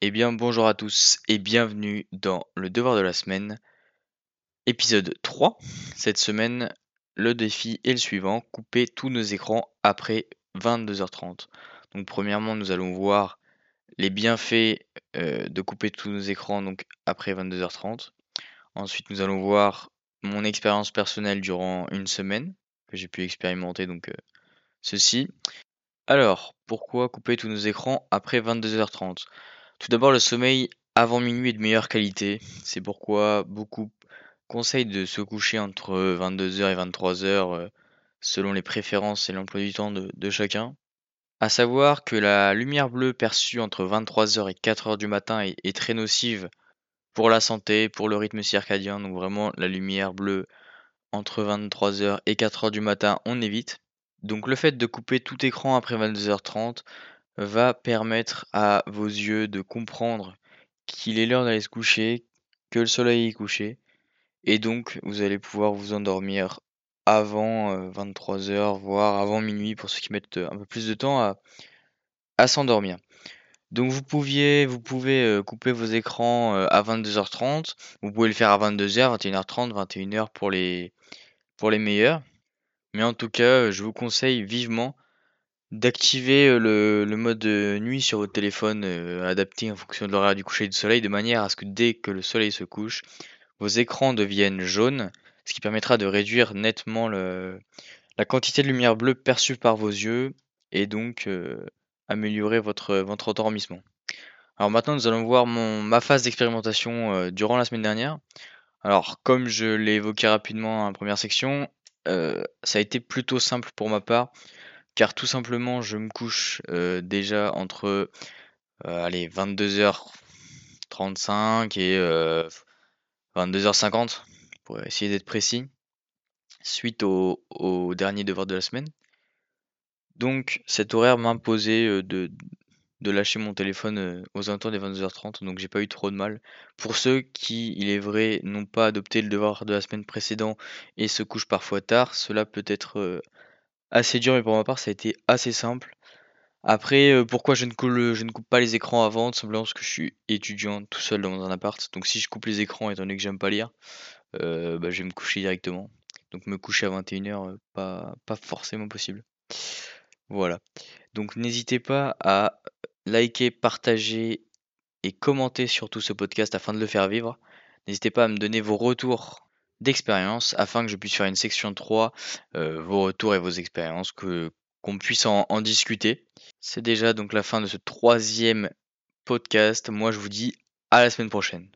Eh bien, bonjour à tous et bienvenue dans le devoir de la semaine, épisode 3. Cette semaine, le défi est le suivant, couper tous nos écrans après 22h30. Donc premièrement, nous allons voir les bienfaits euh, de couper tous nos écrans donc après 22h30. Ensuite, nous allons voir mon expérience personnelle durant une semaine que j'ai pu expérimenter donc euh, ceci. Alors, pourquoi couper tous nos écrans après 22h30 Tout d'abord, le sommeil avant minuit est de meilleure qualité. C'est pourquoi beaucoup conseillent de se coucher entre 22h et 23h euh, selon les préférences et l'emploi du temps de, chacun. À savoir que la lumière bleue perçue entre 23h et 4h du matin est, est, très nocive pour la santé, pour le rythme circadien. Donc vraiment, la lumière bleue entre 23h et 4h du matin, on évite. Donc le fait de couper tout écran après 22h30 va permettre à vos yeux de comprendre qu'il est l'heure d'aller se coucher, que le soleil est couché, et donc vous allez pouvoir vous endormir avant 23h, voire avant minuit pour ceux qui mettent un peu plus de temps à, s'endormir. Donc vous pouvez couper vos écrans à 22h30, vous pouvez le faire à 22h, 21h30, 21h pour les, pour les meilleurs. Mais en tout cas, je vous conseille vivement d'activer le, mode nuit sur votre téléphone adapté en fonction de l'horaire du coucher du soleil de manière à ce que dès que le soleil se couche, vos écrans deviennent jaunes, ce qui permettra de réduire nettement la quantité de lumière bleue perçue par vos yeux et donc améliorer votre, votre endormissement. Alors maintenant, nous allons voir ma phase d'expérimentation durant la semaine dernière. Alors, comme je l'ai évoqué rapidement en première section, euh, ça a été plutôt simple pour ma part, car tout simplement je me couche euh, déjà entre euh, allez, 22h35 et 22h50 pour essayer d'être précis, suite au, dernier devoir de la semaine. Donc cet horaire m'imposait de, de lâcher mon téléphone euh, aux alentours des 22h30, donc j'ai pas eu trop de mal. Pour ceux qui, il est vrai, n'ont pas adopté le devoir de la semaine précédente et se couchent parfois tard, cela peut être euh, assez dur, mais pour ma part, ça a été assez simple. Après, euh, pourquoi je ne, coupe, je ne, coupe, pas les écrans avant? Tout simplement parce que je suis étudiant tout seul dans un appart. Donc si je coupe les écrans, étant donné que j'aime pas lire, bah, je vais me coucher directement. Donc me coucher à 21h, pas, pas forcément possible. Voilà. Donc n'hésitez pas à liker, partager et commenter surtout ce podcast afin de le faire vivre. N'hésitez pas à me donner vos retours d'expérience afin que je puisse faire une section 3, euh, vos retours et vos expériences, que qu'on puisse en, en discuter. C'est déjà donc la fin de ce troisième podcast. Moi je vous dis à la semaine prochaine.